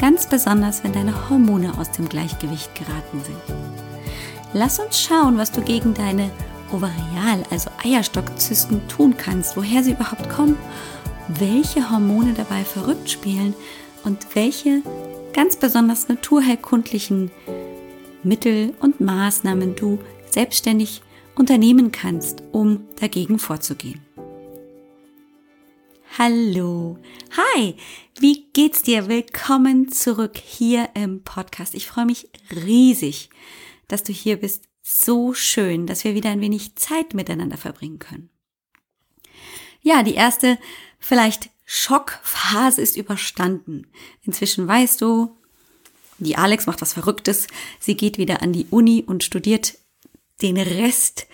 ganz besonders wenn deine Hormone aus dem Gleichgewicht geraten sind. Lass uns schauen, was du gegen deine Ovarial, also Eierstockzysten tun kannst, woher sie überhaupt kommen, welche Hormone dabei verrückt spielen und welche ganz besonders naturheilkundlichen Mittel und Maßnahmen du selbstständig unternehmen kannst, um dagegen vorzugehen. Hallo. Hi. Wie geht's dir? Willkommen zurück hier im Podcast. Ich freue mich riesig, dass du hier bist. So schön, dass wir wieder ein wenig Zeit miteinander verbringen können. Ja, die erste vielleicht Schockphase ist überstanden. Inzwischen weißt du, die Alex macht was Verrücktes. Sie geht wieder an die Uni und studiert den Rest,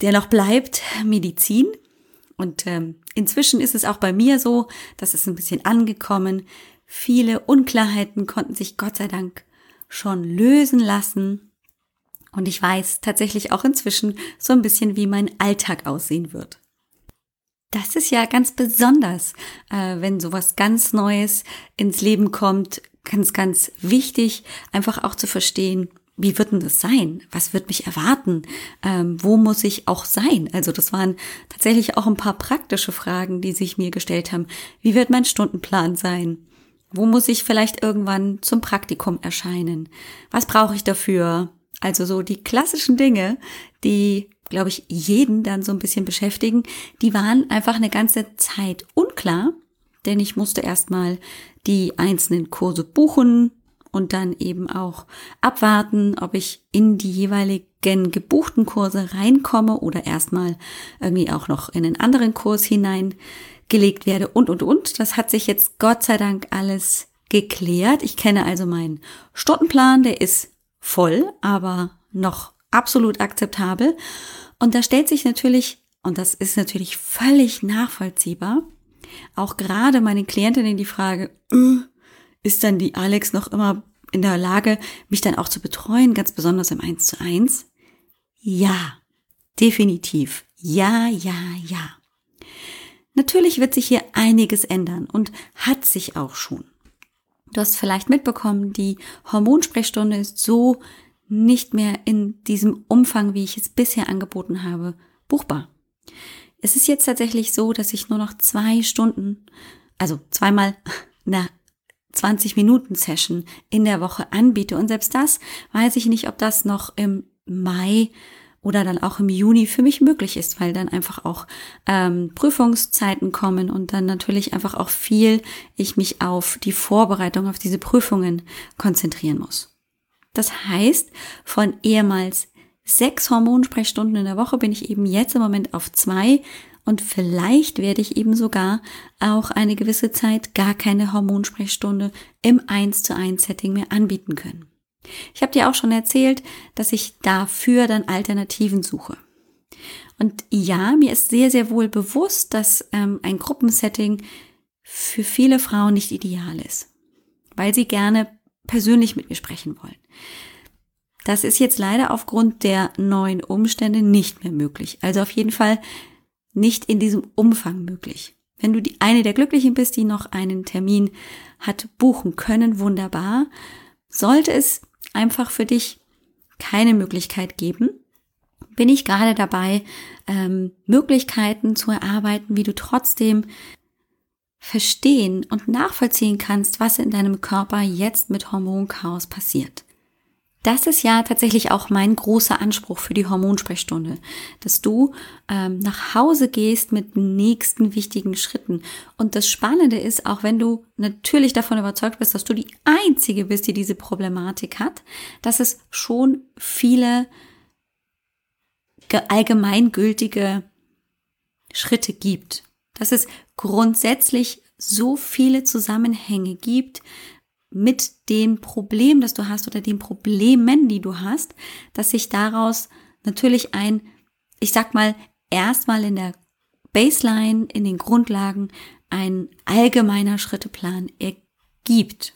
der noch bleibt, Medizin. Und ähm, inzwischen ist es auch bei mir so, dass es ein bisschen angekommen. Viele Unklarheiten konnten sich Gott sei Dank schon lösen lassen. Und ich weiß tatsächlich auch inzwischen so ein bisschen, wie mein Alltag aussehen wird. Das ist ja ganz besonders, äh, wenn sowas ganz Neues ins Leben kommt, ganz, ganz wichtig, einfach auch zu verstehen, wie wird denn das sein? Was wird mich erwarten? Ähm, wo muss ich auch sein? Also das waren tatsächlich auch ein paar praktische Fragen, die sich mir gestellt haben. Wie wird mein Stundenplan sein? Wo muss ich vielleicht irgendwann zum Praktikum erscheinen? Was brauche ich dafür? Also so die klassischen Dinge, die, glaube ich, jeden dann so ein bisschen beschäftigen, die waren einfach eine ganze Zeit unklar, denn ich musste erstmal die einzelnen Kurse buchen, und dann eben auch abwarten, ob ich in die jeweiligen gebuchten Kurse reinkomme oder erstmal irgendwie auch noch in einen anderen Kurs hineingelegt werde und, und, und. Das hat sich jetzt Gott sei Dank alles geklärt. Ich kenne also meinen Stundenplan, der ist voll, aber noch absolut akzeptabel. Und da stellt sich natürlich, und das ist natürlich völlig nachvollziehbar, auch gerade meine Klientinnen die Frage, äh, ist dann die Alex noch immer in der Lage, mich dann auch zu betreuen, ganz besonders im 1 zu 1? Ja, definitiv. Ja, ja, ja. Natürlich wird sich hier einiges ändern und hat sich auch schon. Du hast vielleicht mitbekommen, die Hormonsprechstunde ist so nicht mehr in diesem Umfang, wie ich es bisher angeboten habe, buchbar. Es ist jetzt tatsächlich so, dass ich nur noch zwei Stunden, also zweimal na, 20 Minuten Session in der Woche anbiete. Und selbst das weiß ich nicht, ob das noch im Mai oder dann auch im Juni für mich möglich ist, weil dann einfach auch ähm, Prüfungszeiten kommen und dann natürlich einfach auch viel ich mich auf die Vorbereitung auf diese Prüfungen konzentrieren muss. Das heißt, von ehemals sechs Hormonsprechstunden in der Woche bin ich eben jetzt im Moment auf zwei und vielleicht werde ich eben sogar auch eine gewisse Zeit gar keine Hormonsprechstunde im 1 zu 1 Setting mehr anbieten können. Ich habe dir auch schon erzählt, dass ich dafür dann Alternativen suche. Und ja, mir ist sehr, sehr wohl bewusst, dass ähm, ein Gruppensetting für viele Frauen nicht ideal ist, weil sie gerne persönlich mit mir sprechen wollen. Das ist jetzt leider aufgrund der neuen Umstände nicht mehr möglich. Also auf jeden Fall nicht in diesem Umfang möglich. Wenn du die eine der Glücklichen bist, die noch einen Termin hat buchen können, wunderbar. Sollte es einfach für dich keine Möglichkeit geben, bin ich gerade dabei, ähm, Möglichkeiten zu erarbeiten, wie du trotzdem verstehen und nachvollziehen kannst, was in deinem Körper jetzt mit Hormonchaos passiert. Das ist ja tatsächlich auch mein großer Anspruch für die Hormonsprechstunde, dass du ähm, nach Hause gehst mit nächsten wichtigen Schritten. Und das Spannende ist, auch wenn du natürlich davon überzeugt bist, dass du die Einzige bist, die diese Problematik hat, dass es schon viele allgemeingültige Schritte gibt. Dass es grundsätzlich so viele Zusammenhänge gibt, mit dem Problem, das du hast oder den Problemen, die du hast, dass sich daraus natürlich ein, ich sag mal, erstmal in der Baseline, in den Grundlagen ein allgemeiner Schritteplan ergibt.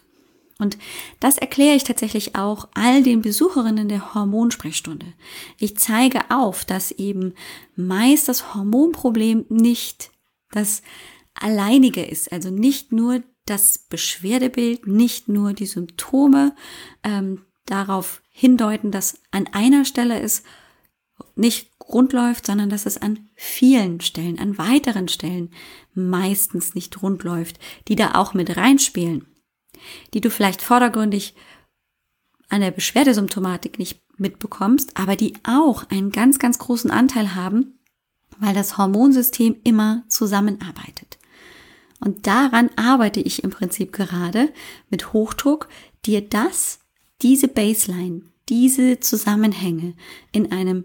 Und das erkläre ich tatsächlich auch all den Besucherinnen der Hormonsprechstunde. Ich zeige auf, dass eben meist das Hormonproblem nicht das alleinige ist, also nicht nur das Beschwerdebild, nicht nur die Symptome ähm, darauf hindeuten, dass an einer Stelle es nicht rund läuft, sondern dass es an vielen Stellen, an weiteren Stellen meistens nicht rund läuft, die da auch mit reinspielen, die du vielleicht vordergründig an der Beschwerdesymptomatik nicht mitbekommst, aber die auch einen ganz, ganz großen Anteil haben, weil das Hormonsystem immer zusammenarbeitet. Und daran arbeite ich im Prinzip gerade mit Hochdruck, dir das, diese Baseline, diese Zusammenhänge in einem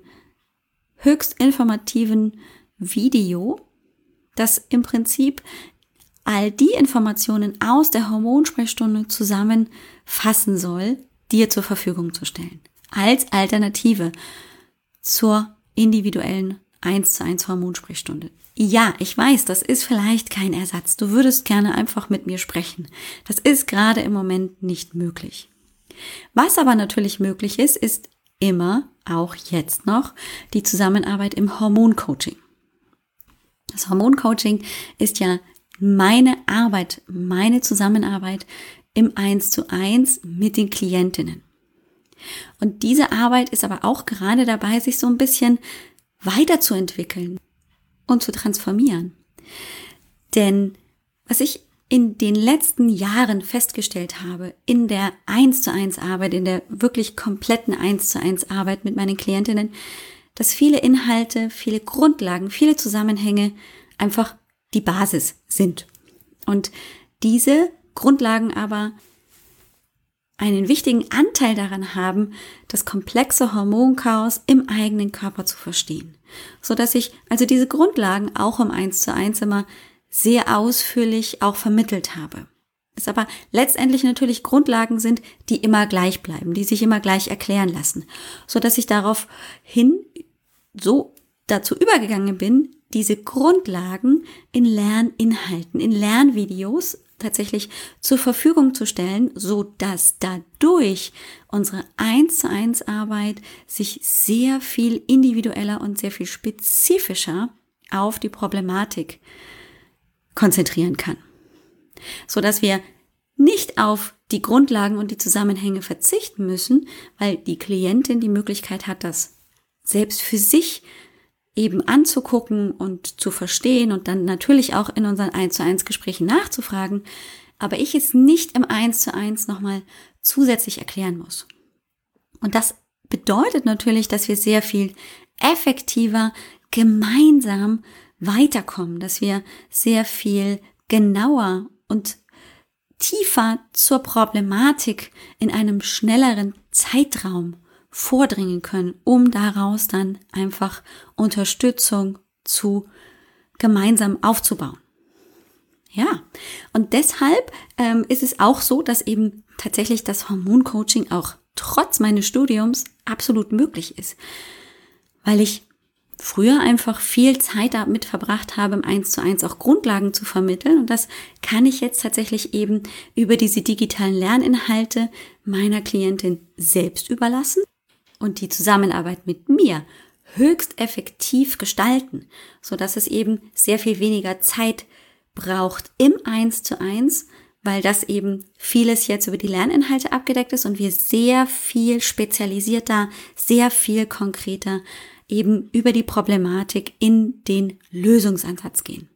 höchst informativen Video, das im Prinzip all die Informationen aus der Hormonsprechstunde zusammenfassen soll, dir zur Verfügung zu stellen. Als Alternative zur individuellen 1 zu 1 Hormonsprechstunde. Ja, ich weiß, das ist vielleicht kein Ersatz. Du würdest gerne einfach mit mir sprechen. Das ist gerade im Moment nicht möglich. Was aber natürlich möglich ist, ist immer, auch jetzt noch, die Zusammenarbeit im Hormoncoaching. Das Hormoncoaching ist ja meine Arbeit, meine Zusammenarbeit im Eins zu eins mit den Klientinnen. Und diese Arbeit ist aber auch gerade dabei, sich so ein bisschen weiterzuentwickeln und zu transformieren. Denn was ich in den letzten Jahren festgestellt habe, in der 1 zu 1 Arbeit, in der wirklich kompletten 1 zu 1 Arbeit mit meinen Klientinnen, dass viele Inhalte, viele Grundlagen, viele Zusammenhänge einfach die Basis sind. Und diese Grundlagen aber einen wichtigen Anteil daran haben, das komplexe Hormonchaos im eigenen Körper zu verstehen. So dass ich also diese Grundlagen auch im 1 zu 1 immer sehr ausführlich auch vermittelt habe. Es aber letztendlich natürlich Grundlagen sind, die immer gleich bleiben, die sich immer gleich erklären lassen, so dass ich daraufhin so dazu übergegangen bin, diese Grundlagen in Lerninhalten, in Lernvideos tatsächlich zur Verfügung zu stellen, so dass dadurch unsere 1 zu 1 Arbeit sich sehr viel individueller und sehr viel spezifischer auf die Problematik konzentrieren kann. So dass wir nicht auf die Grundlagen und die Zusammenhänge verzichten müssen, weil die Klientin die Möglichkeit hat, das selbst für sich eben anzugucken und zu verstehen und dann natürlich auch in unseren 1 zu 1 Gesprächen nachzufragen, aber ich es nicht im 1 zu 1 nochmal zusätzlich erklären muss. Und das bedeutet natürlich, dass wir sehr viel effektiver gemeinsam weiterkommen, dass wir sehr viel genauer und tiefer zur Problematik in einem schnelleren Zeitraum vordringen können, um daraus dann einfach Unterstützung zu gemeinsam aufzubauen. Ja, und deshalb ähm, ist es auch so, dass eben tatsächlich das Hormoncoaching auch trotz meines Studiums absolut möglich ist, weil ich früher einfach viel Zeit damit verbracht habe, im 1 zu 1 auch Grundlagen zu vermitteln. Und das kann ich jetzt tatsächlich eben über diese digitalen Lerninhalte meiner Klientin selbst überlassen und die Zusammenarbeit mit mir höchst effektiv gestalten, so dass es eben sehr viel weniger Zeit braucht im 1 zu 1, weil das eben vieles jetzt über die Lerninhalte abgedeckt ist und wir sehr viel spezialisierter, sehr viel konkreter eben über die Problematik in den Lösungsansatz gehen.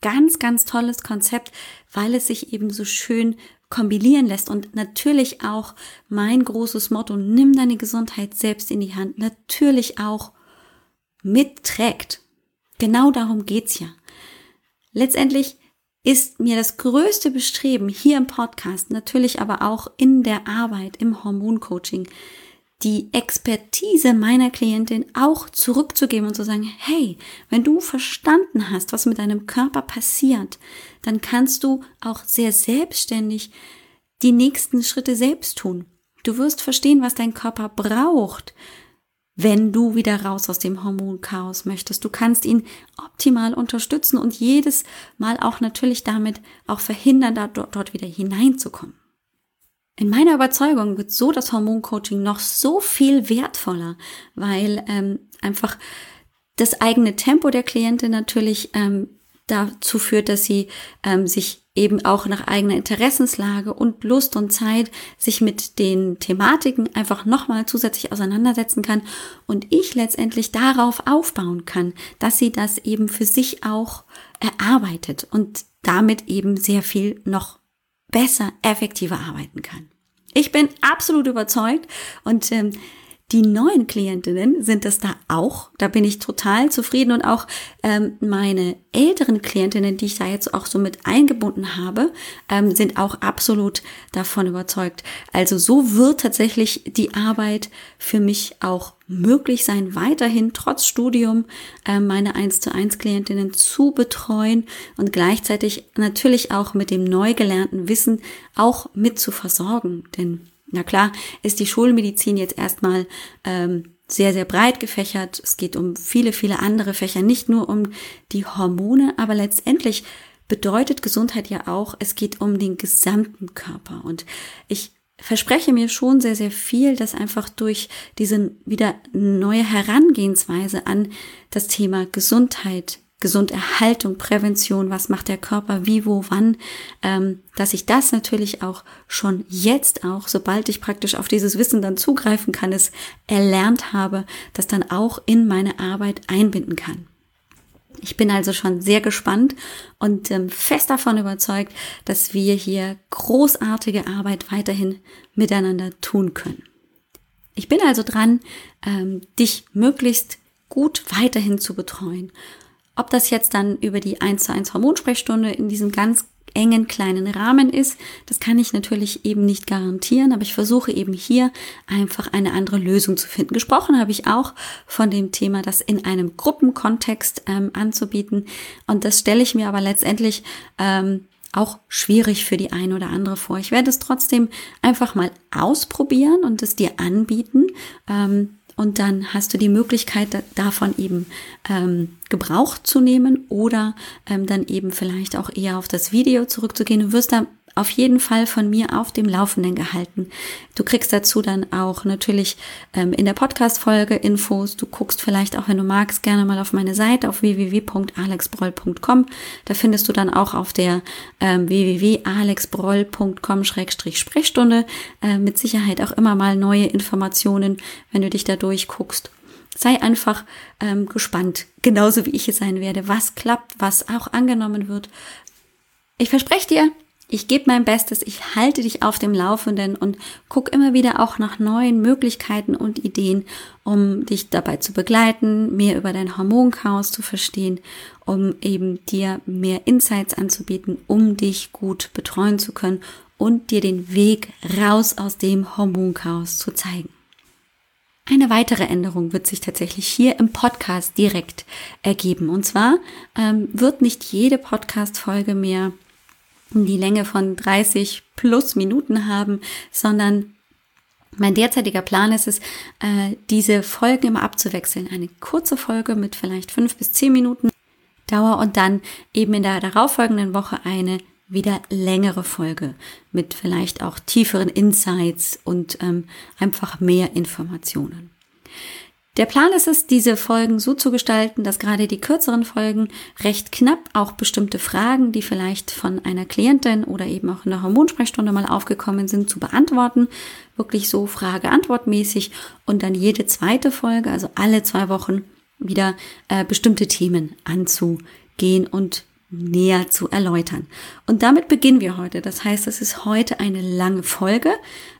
Ganz, ganz tolles Konzept, weil es sich eben so schön kombinieren lässt und natürlich auch mein großes Motto, nimm deine Gesundheit selbst in die Hand, natürlich auch mitträgt. Genau darum geht's ja. Letztendlich ist mir das größte Bestreben hier im Podcast, natürlich aber auch in der Arbeit im Hormoncoaching, die Expertise meiner Klientin auch zurückzugeben und zu sagen, hey, wenn du verstanden hast, was mit deinem Körper passiert, dann kannst du auch sehr selbstständig die nächsten Schritte selbst tun. Du wirst verstehen, was dein Körper braucht, wenn du wieder raus aus dem Hormonchaos möchtest. Du kannst ihn optimal unterstützen und jedes Mal auch natürlich damit auch verhindern, da dort wieder hineinzukommen. In meiner Überzeugung wird so das Hormoncoaching noch so viel wertvoller, weil ähm, einfach das eigene Tempo der Klientin natürlich ähm, dazu führt, dass sie ähm, sich eben auch nach eigener Interessenslage und Lust und Zeit sich mit den Thematiken einfach nochmal zusätzlich auseinandersetzen kann und ich letztendlich darauf aufbauen kann, dass sie das eben für sich auch erarbeitet und damit eben sehr viel noch besser, effektiver arbeiten kann. Ich bin absolut überzeugt und ähm, die neuen Klientinnen sind es da auch. Da bin ich total zufrieden und auch ähm, meine älteren Klientinnen, die ich da jetzt auch so mit eingebunden habe, ähm, sind auch absolut davon überzeugt. Also so wird tatsächlich die Arbeit für mich auch möglich sein, weiterhin trotz Studium äh, meine 1 zu 1 Klientinnen zu betreuen und gleichzeitig natürlich auch mit dem neu gelernten Wissen auch mit zu versorgen. Denn na klar, ist die Schulmedizin jetzt erstmal ähm, sehr, sehr breit gefächert. Es geht um viele, viele andere Fächer, nicht nur um die Hormone, aber letztendlich bedeutet Gesundheit ja auch, es geht um den gesamten Körper. Und ich verspreche mir schon sehr, sehr viel, dass einfach durch diese wieder neue Herangehensweise an das Thema Gesundheit, Gesunderhaltung, Prävention, was macht der Körper, wie, wo, wann, ähm, dass ich das natürlich auch schon jetzt auch, sobald ich praktisch auf dieses Wissen dann zugreifen kann, es erlernt habe, das dann auch in meine Arbeit einbinden kann. Ich bin also schon sehr gespannt und ähm, fest davon überzeugt, dass wir hier großartige Arbeit weiterhin miteinander tun können. Ich bin also dran, ähm, dich möglichst gut weiterhin zu betreuen ob das jetzt dann über die 1 zu 1 Hormonsprechstunde in diesem ganz engen kleinen Rahmen ist, das kann ich natürlich eben nicht garantieren, aber ich versuche eben hier einfach eine andere Lösung zu finden. Gesprochen habe ich auch von dem Thema, das in einem Gruppenkontext ähm, anzubieten und das stelle ich mir aber letztendlich ähm, auch schwierig für die eine oder andere vor. Ich werde es trotzdem einfach mal ausprobieren und es dir anbieten. Ähm, und dann hast du die Möglichkeit davon eben ähm, Gebrauch zu nehmen oder ähm, dann eben vielleicht auch eher auf das Video zurückzugehen. Du wirst da auf jeden Fall von mir auf dem Laufenden gehalten. Du kriegst dazu dann auch natürlich ähm, in der Podcast-Folge Infos. Du guckst vielleicht auch, wenn du magst, gerne mal auf meine Seite auf www.alexbroll.com. Da findest du dann auch auf der ähm, www.alexbroll.com-sprechstunde äh, mit Sicherheit auch immer mal neue Informationen, wenn du dich da durchguckst sei einfach ähm, gespannt, genauso wie ich es sein werde, was klappt, was auch angenommen wird. Ich verspreche dir, ich gebe mein Bestes, ich halte dich auf dem Laufenden und guck immer wieder auch nach neuen Möglichkeiten und Ideen, um dich dabei zu begleiten, mehr über dein Hormonchaos zu verstehen, um eben dir mehr Insights anzubieten, um dich gut betreuen zu können und dir den Weg raus aus dem Hormonchaos zu zeigen. Eine weitere Änderung wird sich tatsächlich hier im Podcast direkt ergeben. Und zwar ähm, wird nicht jede Podcast-Folge mehr die Länge von 30 plus Minuten haben, sondern mein derzeitiger Plan ist es, äh, diese Folgen immer abzuwechseln. Eine kurze Folge mit vielleicht fünf bis zehn Minuten Dauer und dann eben in der darauffolgenden Woche eine wieder längere Folge mit vielleicht auch tieferen Insights und ähm, einfach mehr Informationen. Der Plan ist es, diese Folgen so zu gestalten, dass gerade die kürzeren Folgen recht knapp auch bestimmte Fragen, die vielleicht von einer Klientin oder eben auch in der Hormonsprechstunde mal aufgekommen sind, zu beantworten. Wirklich so Frage-Antwort-mäßig und dann jede zweite Folge, also alle zwei Wochen, wieder äh, bestimmte Themen anzugehen und näher zu erläutern. Und damit beginnen wir heute. Das heißt, es ist heute eine lange Folge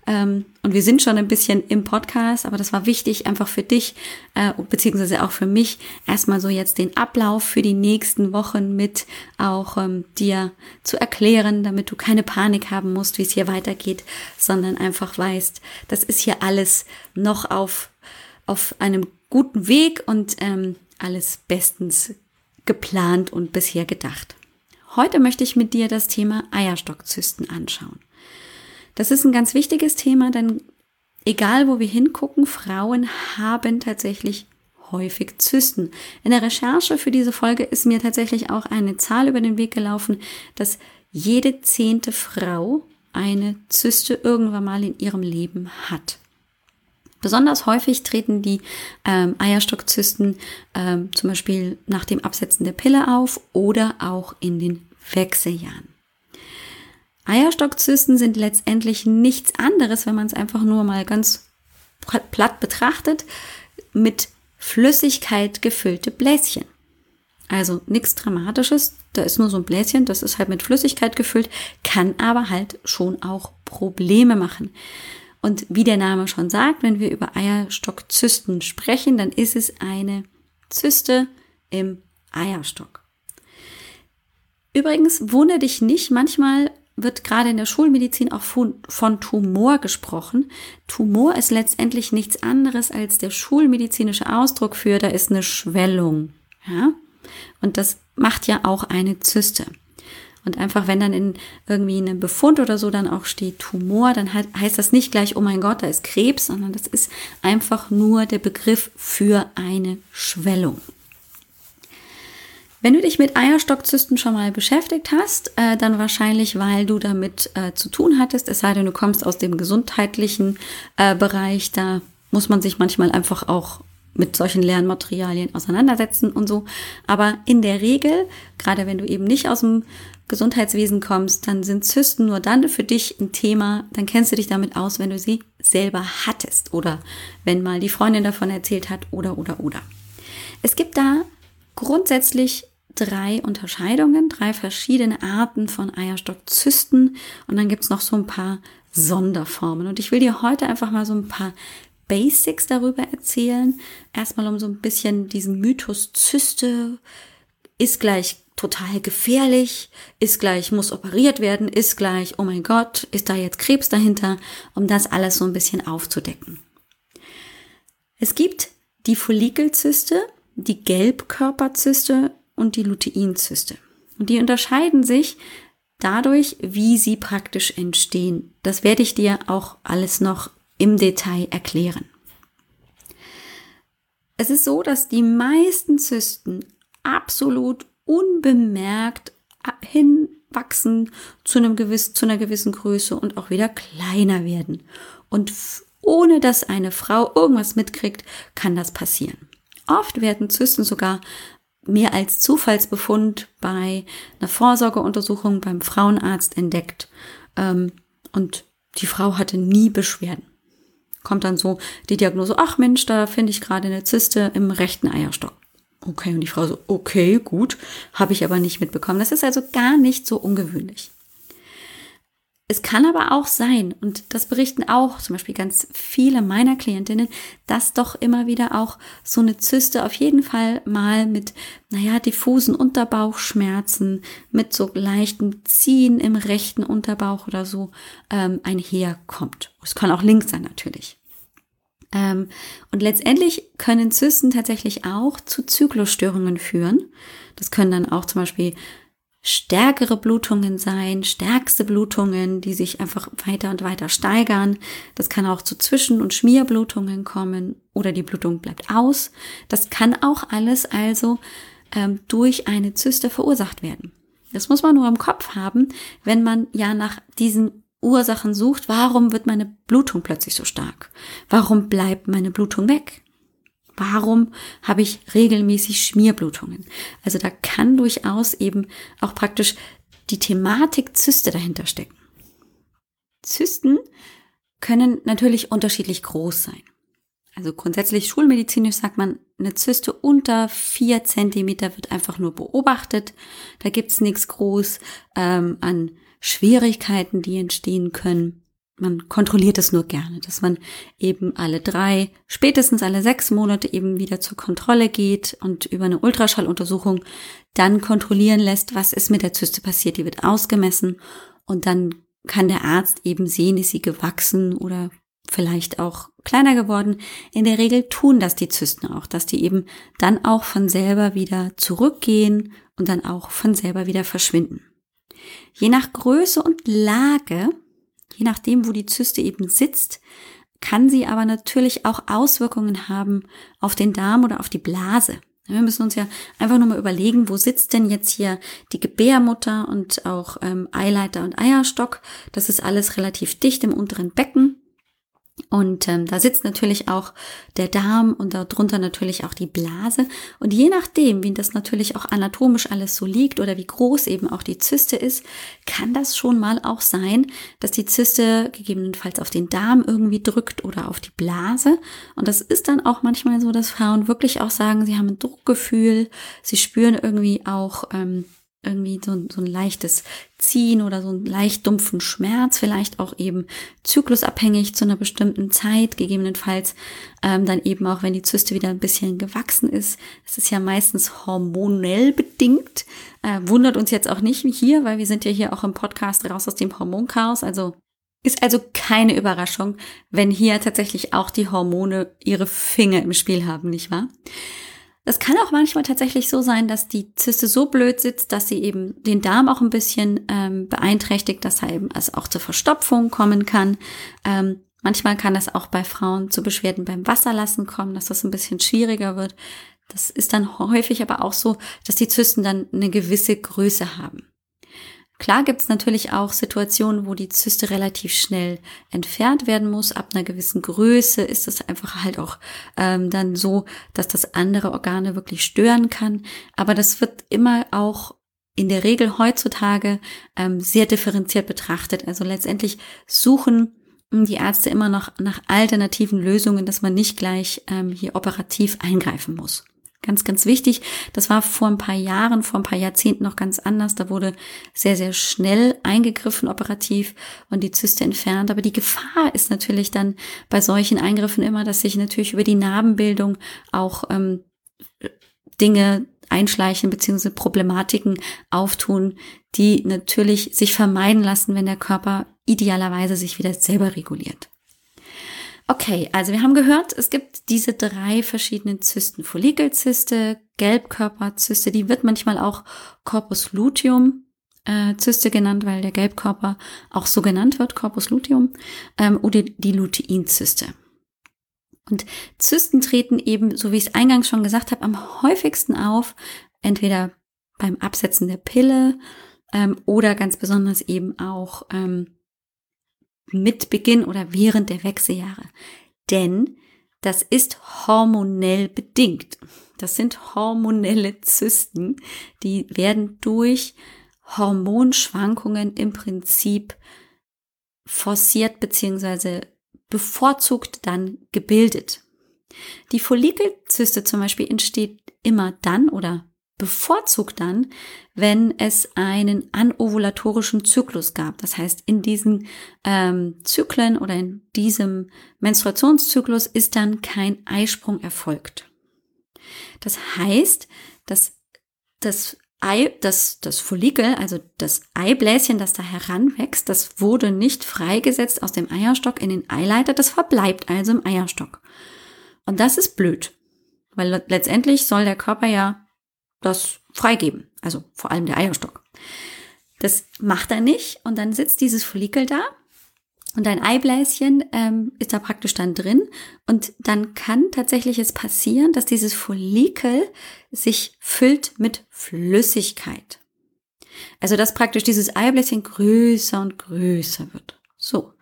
ähm, und wir sind schon ein bisschen im Podcast, aber das war wichtig einfach für dich äh, beziehungsweise auch für mich erstmal so jetzt den Ablauf für die nächsten Wochen mit auch ähm, dir zu erklären, damit du keine Panik haben musst, wie es hier weitergeht, sondern einfach weißt, das ist hier alles noch auf auf einem guten Weg und ähm, alles bestens geplant und bisher gedacht. Heute möchte ich mit dir das Thema Eierstockzysten anschauen. Das ist ein ganz wichtiges Thema, denn egal wo wir hingucken, Frauen haben tatsächlich häufig Zysten. In der Recherche für diese Folge ist mir tatsächlich auch eine Zahl über den Weg gelaufen, dass jede zehnte Frau eine Zyste irgendwann mal in ihrem Leben hat. Besonders häufig treten die ähm, Eierstockzysten ähm, zum Beispiel nach dem Absetzen der Pille auf oder auch in den Wechseljahren. Eierstockzysten sind letztendlich nichts anderes, wenn man es einfach nur mal ganz platt betrachtet, mit Flüssigkeit gefüllte Bläschen. Also nichts Dramatisches, da ist nur so ein Bläschen, das ist halt mit Flüssigkeit gefüllt, kann aber halt schon auch Probleme machen. Und wie der Name schon sagt, wenn wir über Eierstockzysten sprechen, dann ist es eine Zyste im Eierstock. Übrigens, wundere dich nicht, manchmal wird gerade in der Schulmedizin auch von, Tumor gesprochen. Tumor ist letztendlich nichts anderes als der schulmedizinische Ausdruck für, da ist eine Schwellung. Ja? Und das macht ja auch eine Zyste. Und einfach, wenn dann in irgendwie einem Befund oder so dann auch steht Tumor, dann heißt das nicht gleich, oh mein Gott, da ist Krebs, sondern das ist einfach nur der Begriff für eine Schwellung. Wenn du dich mit Eierstockzysten schon mal beschäftigt hast, äh, dann wahrscheinlich, weil du damit äh, zu tun hattest, es sei denn, du kommst aus dem gesundheitlichen äh, Bereich, da muss man sich manchmal einfach auch mit solchen Lernmaterialien auseinandersetzen und so. Aber in der Regel, gerade wenn du eben nicht aus dem Gesundheitswesen kommst, dann sind Zysten nur dann für dich ein Thema, dann kennst du dich damit aus, wenn du sie selber hattest oder wenn mal die Freundin davon erzählt hat oder oder oder. Es gibt da grundsätzlich drei Unterscheidungen, drei verschiedene Arten von Eierstockzysten und dann gibt's noch so ein paar Sonderformen. Und ich will dir heute einfach mal so ein paar Basics darüber erzählen. Erstmal um so ein bisschen diesen Mythos Zyste ist gleich total gefährlich, ist gleich muss operiert werden, ist gleich, oh mein Gott, ist da jetzt Krebs dahinter, um das alles so ein bisschen aufzudecken. Es gibt die Follikelzyste, die Gelbkörperzyste und die Luteinzyste. Und die unterscheiden sich dadurch, wie sie praktisch entstehen. Das werde ich dir auch alles noch im Detail erklären. Es ist so, dass die meisten Zysten absolut unbemerkt hinwachsen zu, einem gewissen, zu einer gewissen Größe und auch wieder kleiner werden. Und ohne dass eine Frau irgendwas mitkriegt, kann das passieren. Oft werden Zysten sogar mehr als Zufallsbefund bei einer Vorsorgeuntersuchung beim Frauenarzt entdeckt. Ähm, und die Frau hatte nie Beschwerden. Kommt dann so die Diagnose, ach Mensch, da finde ich gerade eine Zyste im rechten Eierstock. Okay, und die Frau so, okay, gut, habe ich aber nicht mitbekommen. Das ist also gar nicht so ungewöhnlich. Es kann aber auch sein, und das berichten auch zum Beispiel ganz viele meiner Klientinnen, dass doch immer wieder auch so eine Zyste auf jeden Fall mal mit, naja, diffusen Unterbauchschmerzen, mit so leichten Ziehen im rechten Unterbauch oder so ähm, einherkommt. Es kann auch links sein natürlich. Ähm, und letztendlich können Zysten tatsächlich auch zu Zyklusstörungen führen. Das können dann auch zum Beispiel stärkere Blutungen sein, stärkste Blutungen, die sich einfach weiter und weiter steigern. Das kann auch zu Zwischen- und Schmierblutungen kommen oder die Blutung bleibt aus. Das kann auch alles also ähm, durch eine Zyste verursacht werden. Das muss man nur im Kopf haben, wenn man ja nach diesen Ursachen sucht. Warum wird meine Blutung plötzlich so stark? Warum bleibt meine Blutung weg? Warum habe ich regelmäßig Schmierblutungen? Also da kann durchaus eben auch praktisch die Thematik Zyste dahinter stecken. Zysten können natürlich unterschiedlich groß sein. Also grundsätzlich schulmedizinisch sagt man, eine Zyste unter vier Zentimeter wird einfach nur beobachtet. Da gibt's nichts groß ähm, an Schwierigkeiten, die entstehen können man kontrolliert es nur gerne, dass man eben alle drei, spätestens alle sechs Monate eben wieder zur Kontrolle geht und über eine Ultraschalluntersuchung dann kontrollieren lässt, was ist mit der Zyste passiert. Die wird ausgemessen und dann kann der Arzt eben sehen, ist sie gewachsen oder vielleicht auch kleiner geworden. In der Regel tun das die Zysten auch, dass die eben dann auch von selber wieder zurückgehen und dann auch von selber wieder verschwinden. Je nach Größe und Lage Je nachdem, wo die Zyste eben sitzt, kann sie aber natürlich auch Auswirkungen haben auf den Darm oder auf die Blase. Wir müssen uns ja einfach nur mal überlegen, wo sitzt denn jetzt hier die Gebärmutter und auch ähm, Eileiter und Eierstock. Das ist alles relativ dicht im unteren Becken. Und ähm, da sitzt natürlich auch der Darm und darunter natürlich auch die Blase. Und je nachdem, wie das natürlich auch anatomisch alles so liegt oder wie groß eben auch die Zyste ist, kann das schon mal auch sein, dass die Zyste gegebenenfalls auf den Darm irgendwie drückt oder auf die Blase. Und das ist dann auch manchmal so, dass Frauen wirklich auch sagen, sie haben ein Druckgefühl, sie spüren irgendwie auch ähm, irgendwie so, so ein leichtes Ziehen oder so einen leicht dumpfen Schmerz, vielleicht auch eben zyklusabhängig zu einer bestimmten Zeit, gegebenenfalls ähm, dann eben auch, wenn die Zyste wieder ein bisschen gewachsen ist. Es ist ja meistens hormonell bedingt. Äh, wundert uns jetzt auch nicht hier, weil wir sind ja hier auch im Podcast raus aus dem Hormonchaos. Also ist also keine Überraschung, wenn hier tatsächlich auch die Hormone ihre Finger im Spiel haben, nicht wahr? Es kann auch manchmal tatsächlich so sein, dass die Zyste so blöd sitzt, dass sie eben den Darm auch ein bisschen ähm, beeinträchtigt, dass er eben also auch zur Verstopfung kommen kann. Ähm, manchmal kann das auch bei Frauen zu Beschwerden beim Wasserlassen kommen, dass das ein bisschen schwieriger wird. Das ist dann häufig aber auch so, dass die Zysten dann eine gewisse Größe haben. Klar gibt es natürlich auch Situationen, wo die Zyste relativ schnell entfernt werden muss. Ab einer gewissen Größe ist es einfach halt auch ähm, dann so, dass das andere Organe wirklich stören kann. Aber das wird immer auch in der Regel heutzutage ähm, sehr differenziert betrachtet. Also letztendlich suchen die Ärzte immer noch nach alternativen Lösungen, dass man nicht gleich ähm, hier operativ eingreifen muss. Ganz, ganz wichtig. Das war vor ein paar Jahren, vor ein paar Jahrzehnten noch ganz anders. Da wurde sehr, sehr schnell eingegriffen operativ und die Zyste entfernt. Aber die Gefahr ist natürlich dann bei solchen Eingriffen immer, dass sich natürlich über die Narbenbildung auch ähm, Dinge einschleichen bzw. Problematiken auftun, die natürlich sich vermeiden lassen, wenn der Körper idealerweise sich wieder selber reguliert. Okay, also wir haben gehört, es gibt diese drei verschiedenen Zysten. Follikelzyste, Gelbkörperzyste, die wird manchmal auch Corpus luteum äh, Zyste genannt, weil der Gelbkörper auch so genannt wird, Corpus luteum, ähm, oder die Luteinzyste. Und Zysten treten eben, so wie ich es eingangs schon gesagt habe, am häufigsten auf, entweder beim Absetzen der Pille ähm, oder ganz besonders eben auch ähm, mit Beginn oder während der Wechseljahre. Denn das ist hormonell bedingt. Das sind hormonelle Zysten, die werden durch Hormonschwankungen im Prinzip forciert beziehungsweise bevorzugt dann gebildet. Die Follikelzyste zum Beispiel entsteht immer dann oder bevorzugt dann, wenn es einen anovulatorischen Zyklus gab. Das heißt, in diesen ähm, Zyklen oder in diesem Menstruationszyklus ist dann kein Eisprung erfolgt. Das heißt, dass das Ei, das, das Follikel, also das Eibläschen, das da heranwächst, das wurde nicht freigesetzt aus dem Eierstock in den Eileiter, das verbleibt also im Eierstock. Und das ist blöd, weil letztendlich soll der Körper ja das freigeben. Also vor allem der Eierstock. Das macht er nicht und dann sitzt dieses Follikel da und ein Eibläschen ähm, ist da praktisch dann drin und dann kann tatsächlich es passieren, dass dieses Follikel sich füllt mit Flüssigkeit. Also dass praktisch dieses Eibläschen größer und größer wird. So.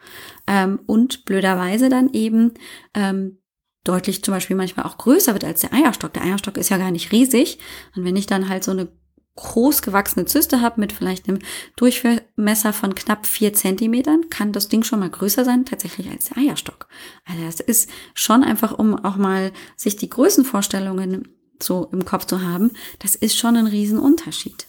Ähm, und blöderweise dann eben ähm, deutlich zum Beispiel manchmal auch größer wird als der Eierstock. Der Eierstock ist ja gar nicht riesig. Und wenn ich dann halt so eine groß gewachsene Zyste habe mit vielleicht einem Durchmesser von knapp vier Zentimetern, kann das Ding schon mal größer sein tatsächlich als der Eierstock. Also das ist schon einfach, um auch mal sich die Größenvorstellungen so im Kopf zu haben, das ist schon ein Riesenunterschied.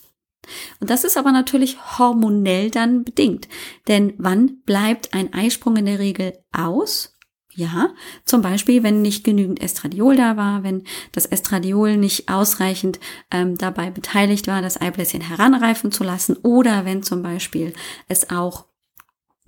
Und das ist aber natürlich hormonell dann bedingt. Denn wann bleibt ein Eisprung in der Regel aus? Ja, zum Beispiel, wenn nicht genügend Estradiol da war, wenn das Estradiol nicht ausreichend ähm, dabei beteiligt war, das Eibläschen heranreifen zu lassen oder wenn zum Beispiel es auch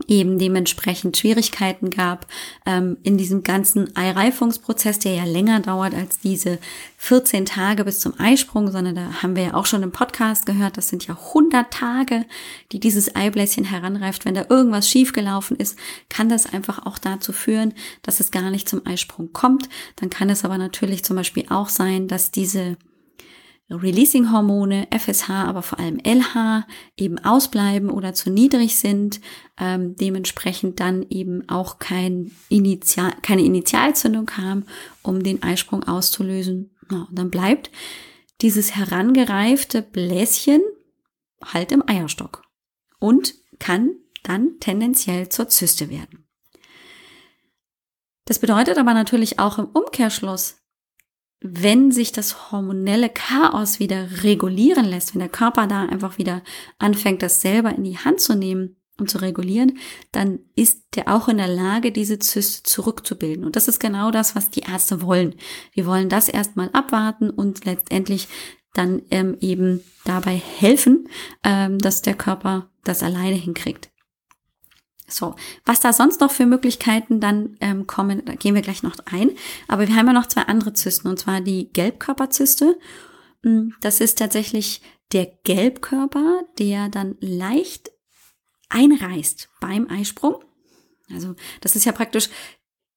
eben dementsprechend Schwierigkeiten gab ähm, in diesem ganzen Eireifungsprozess, der ja länger dauert als diese 14 Tage bis zum Eisprung, sondern da haben wir ja auch schon im Podcast gehört, das sind ja 100 Tage, die dieses Eibläschen heranreift. Wenn da irgendwas schiefgelaufen ist, kann das einfach auch dazu führen, dass es gar nicht zum Eisprung kommt. Dann kann es aber natürlich zum Beispiel auch sein, dass diese Releasing-Hormone, FSH, aber vor allem LH eben ausbleiben oder zu niedrig sind, ähm, dementsprechend dann eben auch kein Initial, keine Initialzündung haben, um den Eisprung auszulösen. Ja, und dann bleibt dieses herangereifte Bläschen halt im Eierstock und kann dann tendenziell zur Zyste werden. Das bedeutet aber natürlich auch im Umkehrschluss, wenn sich das hormonelle Chaos wieder regulieren lässt, wenn der Körper da einfach wieder anfängt, das selber in die Hand zu nehmen und zu regulieren, dann ist der auch in der Lage, diese Zyste zurückzubilden. Und das ist genau das, was die Ärzte wollen. Wir wollen das erstmal abwarten und letztendlich dann ähm, eben dabei helfen, ähm, dass der Körper das alleine hinkriegt. So, was da sonst noch für Möglichkeiten dann ähm, kommen, da gehen wir gleich noch ein. Aber wir haben ja noch zwei andere Zysten, und zwar die Gelbkörperzyste. Hm, das ist tatsächlich der Gelbkörper, der dann leicht einreißt beim Eisprung. Also das ist ja praktisch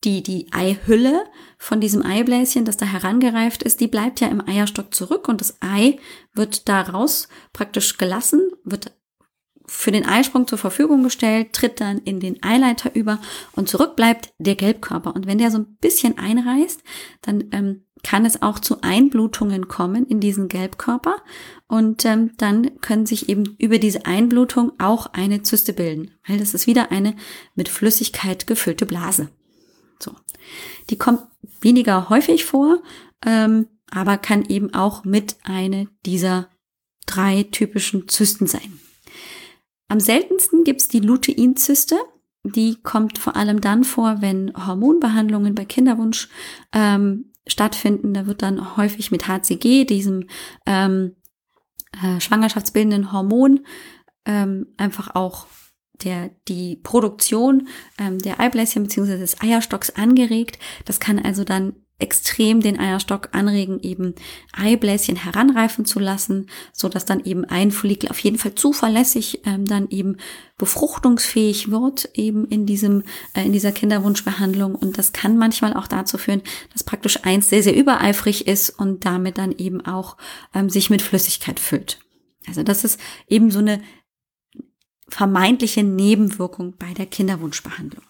die, die Eihülle von diesem Eibläschen, das da herangereift ist, die bleibt ja im Eierstock zurück und das Ei wird daraus praktisch gelassen, wird für den Eisprung zur Verfügung gestellt, tritt dann in den Eileiter über und zurück bleibt der Gelbkörper. Und wenn der so ein bisschen einreißt, dann ähm, kann es auch zu Einblutungen kommen in diesen Gelbkörper und ähm, dann können sich eben über diese Einblutung auch eine Zyste bilden, weil das ist wieder eine mit Flüssigkeit gefüllte Blase. So, die kommt weniger häufig vor, ähm, aber kann eben auch mit eine dieser drei typischen Zysten sein. Am seltensten gibt's die Luteinzyste. Die kommt vor allem dann vor, wenn Hormonbehandlungen bei Kinderwunsch ähm, stattfinden. Da wird dann häufig mit HCG, diesem ähm, äh, schwangerschaftsbildenden Hormon, ähm, einfach auch der, die Produktion ähm, der Eibläschen bzw. des Eierstocks angeregt. Das kann also dann extrem den Eierstock anregen, eben Eibläschen heranreifen zu lassen, so dass dann eben ein Follikel auf jeden Fall zuverlässig ähm, dann eben befruchtungsfähig wird, eben in diesem, äh, in dieser Kinderwunschbehandlung. Und das kann manchmal auch dazu führen, dass praktisch eins sehr, sehr übereifrig ist und damit dann eben auch ähm, sich mit Flüssigkeit füllt. Also das ist eben so eine vermeintliche Nebenwirkung bei der Kinderwunschbehandlung.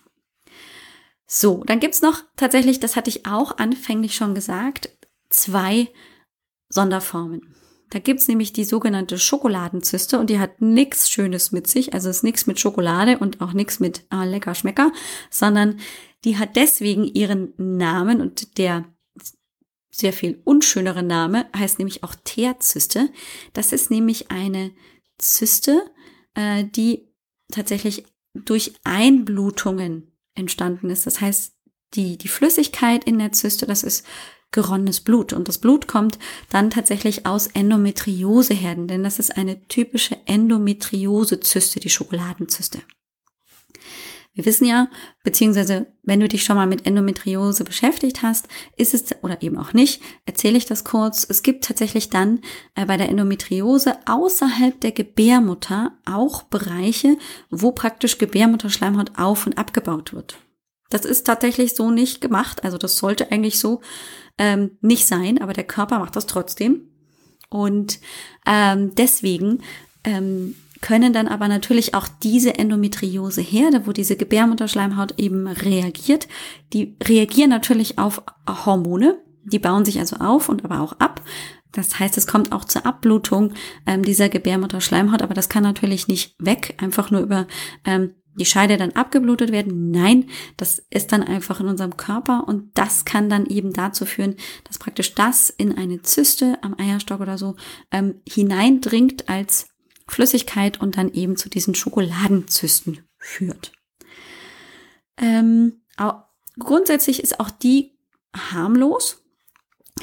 So, dann gibt's noch tatsächlich, das hatte ich auch anfänglich schon gesagt, zwei Sonderformen. Da gibt's nämlich die sogenannte Schokoladenzyste und die hat nichts Schönes mit sich, also ist nichts mit Schokolade und auch nichts mit ah, lecker Schmecker, sondern die hat deswegen ihren Namen und der sehr viel unschönere Name heißt nämlich auch Teerzyste. Das ist nämlich eine Zyste, äh, die tatsächlich durch Einblutungen entstanden ist. Das heißt, die, die Flüssigkeit in der Zyste, das ist geronnenes Blut. Und das Blut kommt dann tatsächlich aus Endometrioseherden, denn das ist eine typische Endometriose-Zyste, die Schokoladenzyste. Wir wissen ja, beziehungsweise wenn du dich schon mal mit Endometriose beschäftigt hast, ist es oder eben auch nicht, erzähle ich das kurz. Es gibt tatsächlich dann äh, bei der Endometriose außerhalb der Gebärmutter auch Bereiche, wo praktisch Gebärmutterschleimhaut auf und abgebaut wird. Das ist tatsächlich so nicht gemacht. Also das sollte eigentlich so ähm, nicht sein, aber der Körper macht das trotzdem. Und ähm, deswegen ähm, können dann aber natürlich auch diese Endometriose-Herde, wo diese Gebärmutterschleimhaut eben reagiert, die reagieren natürlich auf Hormone, die bauen sich also auf und aber auch ab. Das heißt, es kommt auch zur Abblutung ähm, dieser Gebärmutterschleimhaut, aber das kann natürlich nicht weg, einfach nur über ähm, die Scheide dann abgeblutet werden. Nein, das ist dann einfach in unserem Körper und das kann dann eben dazu führen, dass praktisch das in eine Zyste am Eierstock oder so ähm, hineindringt als Flüssigkeit und dann eben zu diesen Schokoladenzysten führt. Ähm, grundsätzlich ist auch die harmlos.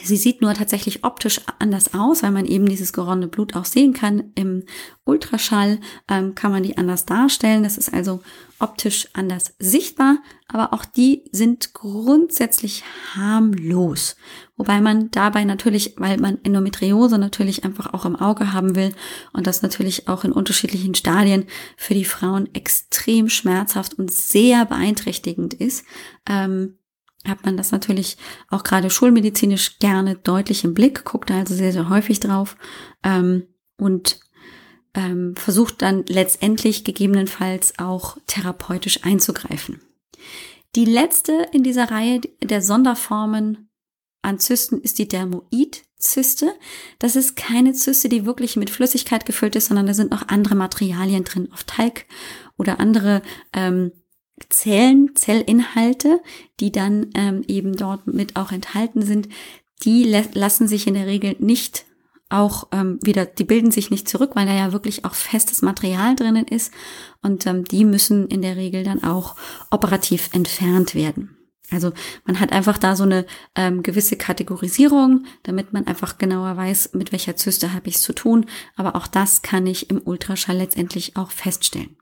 Sie sieht nur tatsächlich optisch anders aus, weil man eben dieses geronnene Blut auch sehen kann. Im Ultraschall ähm, kann man die anders darstellen. Das ist also optisch anders sichtbar, aber auch die sind grundsätzlich harmlos. Wobei man dabei natürlich, weil man Endometriose natürlich einfach auch im Auge haben will und das natürlich auch in unterschiedlichen Stadien für die Frauen extrem schmerzhaft und sehr beeinträchtigend ist, ähm, hat man das natürlich auch gerade schulmedizinisch gerne deutlich im Blick, guckt also sehr, sehr häufig drauf ähm, und ähm, versucht dann letztendlich gegebenenfalls auch therapeutisch einzugreifen. Die letzte in dieser Reihe der Sonderformen an Zysten ist die Dermoid-Zyste. Das ist keine Zyste, die wirklich mit Flüssigkeit gefüllt ist, sondern da sind noch andere Materialien drin, auf Talg oder andere ähm, Zellen, Zellinhalte, die dann ähm, eben dort mit auch enthalten sind, die lassen sich in der Regel nicht auch ähm, wieder, die bilden sich nicht zurück, weil da ja wirklich auch festes Material drinnen ist und ähm, die müssen in der Regel dann auch operativ entfernt werden. Also man hat einfach da so eine ähm, gewisse Kategorisierung, damit man einfach genauer weiß, mit welcher Zyste habe ich es zu tun. Aber auch das kann ich im Ultraschall letztendlich auch feststellen.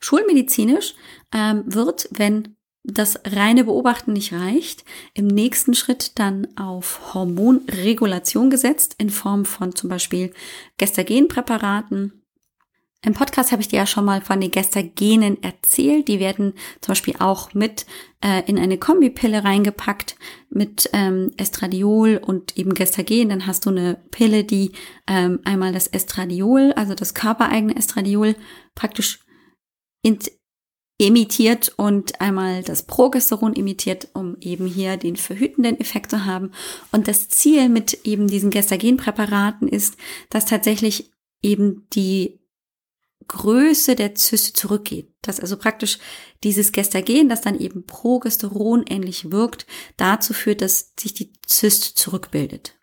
Schulmedizinisch ähm, wird, wenn das reine Beobachten nicht reicht, im nächsten Schritt dann auf Hormonregulation gesetzt in Form von zum Beispiel Gestagenpräparaten. Im Podcast habe ich dir ja schon mal von den Gestagenen erzählt. Die werden zum Beispiel auch mit äh, in eine Kombipille reingepackt mit ähm, Estradiol und eben Gestagen. Dann hast du eine Pille, die ähm, einmal das Estradiol, also das körpereigene Estradiol, praktisch imitiert und einmal das Progesteron imitiert, um eben hier den verhütenden Effekt zu haben. Und das Ziel mit eben diesen Gestagenpräparaten ist, dass tatsächlich eben die Größe der Zyste zurückgeht. Dass also praktisch dieses Gestagen, das dann eben Progesteron ähnlich wirkt, dazu führt, dass sich die Zyste zurückbildet.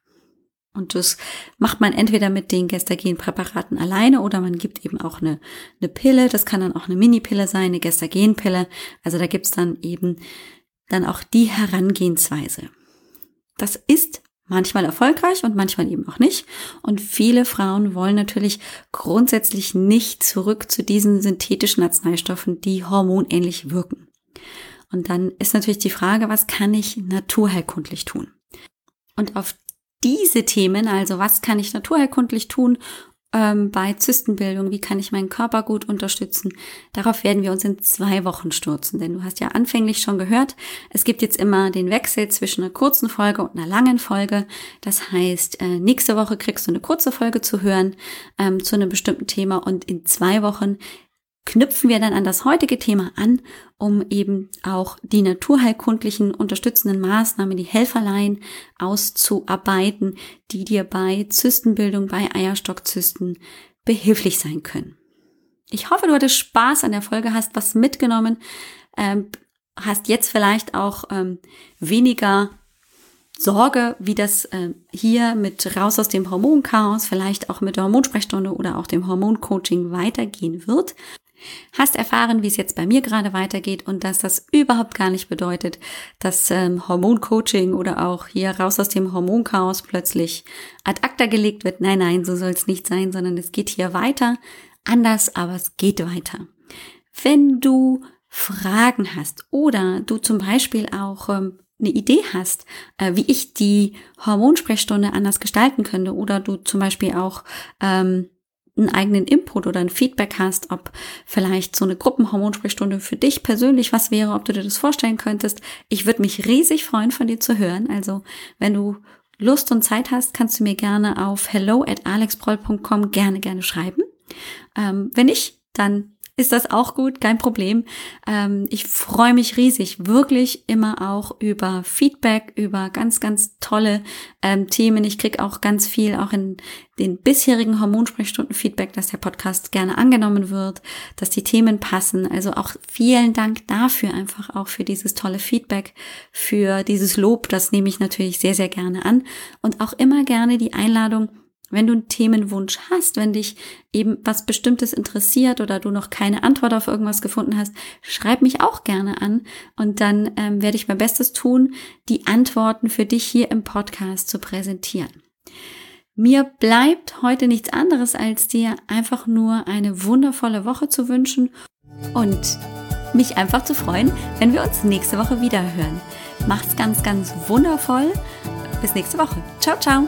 Und das macht man entweder mit den Gestagenpräparaten alleine oder man gibt eben auch eine, eine Pille. Das kann dann auch eine Mini-Pille sein, eine Gestagenpille. Also da gibt's dann eben dann auch die Herangehensweise. Das ist manchmal erfolgreich und manchmal eben auch nicht. Und viele Frauen wollen natürlich grundsätzlich nicht zurück zu diesen synthetischen Arzneistoffen, die hormonähnlich wirken. Und dann ist natürlich die Frage, was kann ich naturheilkundlich tun? Und auf diese Themen, also was kann ich naturherkundlich tun ähm, bei Zystenbildung, wie kann ich meinen Körper gut unterstützen, darauf werden wir uns in zwei Wochen stürzen. Denn du hast ja anfänglich schon gehört, es gibt jetzt immer den Wechsel zwischen einer kurzen Folge und einer langen Folge. Das heißt, äh, nächste Woche kriegst du eine kurze Folge zu hören ähm, zu einem bestimmten Thema und in zwei Wochen knüpfen wir dann an das heutige Thema an, um eben auch die naturheilkundlichen unterstützenden Maßnahmen, die Helferlein auszuarbeiten, die dir bei Zystenbildung, bei Eierstockzysten behilflich sein können. Ich hoffe, du hattest Spaß an der Folge, hast was mitgenommen, ähm, hast jetzt vielleicht auch ähm, weniger Sorge, wie das äh, hier mit raus aus dem Hormonchaos, vielleicht auch mit der Hormonsprechstunde oder auch dem Hormoncoaching weitergehen wird hast erfahren, wie es jetzt bei mir gerade weitergeht und dass das überhaupt gar nicht bedeutet, dass ähm, Hormoncoaching oder auch hier raus aus dem Hormonchaos plötzlich ad acta gelegt wird. Nein, nein, so soll es nicht sein, sondern es geht hier weiter. Anders, aber es geht weiter. Wenn du Fragen hast oder du zum Beispiel auch ähm, eine Idee hast, äh, wie ich die Hormonsprechstunde anders gestalten könnte oder du zum Beispiel auch ähm, einen eigenen Input oder ein Feedback hast, ob vielleicht so eine Gruppenhormonsprechstunde für dich persönlich was wäre, ob du dir das vorstellen könntest. Ich würde mich riesig freuen, von dir zu hören. Also, wenn du Lust und Zeit hast, kannst du mir gerne auf hello at alexproll.com gerne, gerne schreiben. Ähm, wenn nicht, dann ist das auch gut, kein Problem. Ähm, ich freue mich riesig, wirklich immer auch über Feedback, über ganz, ganz tolle ähm, Themen. Ich krieg auch ganz viel, auch in den bisherigen Hormonsprechstunden Feedback, dass der Podcast gerne angenommen wird, dass die Themen passen. Also auch vielen Dank dafür, einfach auch für dieses tolle Feedback, für dieses Lob. Das nehme ich natürlich sehr, sehr gerne an. Und auch immer gerne die Einladung, Wenn du einen Themenwunsch hast, wenn dich eben was Bestimmtes interessiert oder du noch keine Antwort auf irgendwas gefunden hast, schreib mich auch gerne an und dann ähm, werde ich mein Bestes tun, die Antworten für dich hier im Podcast zu präsentieren. Mir bleibt heute nichts anderes, als dir einfach nur eine wundervolle Woche zu wünschen und mich einfach zu freuen, wenn wir uns nächste Woche wieder hören. Macht's ganz, ganz wundervoll. Bis nächste Woche. Ciao, ciao.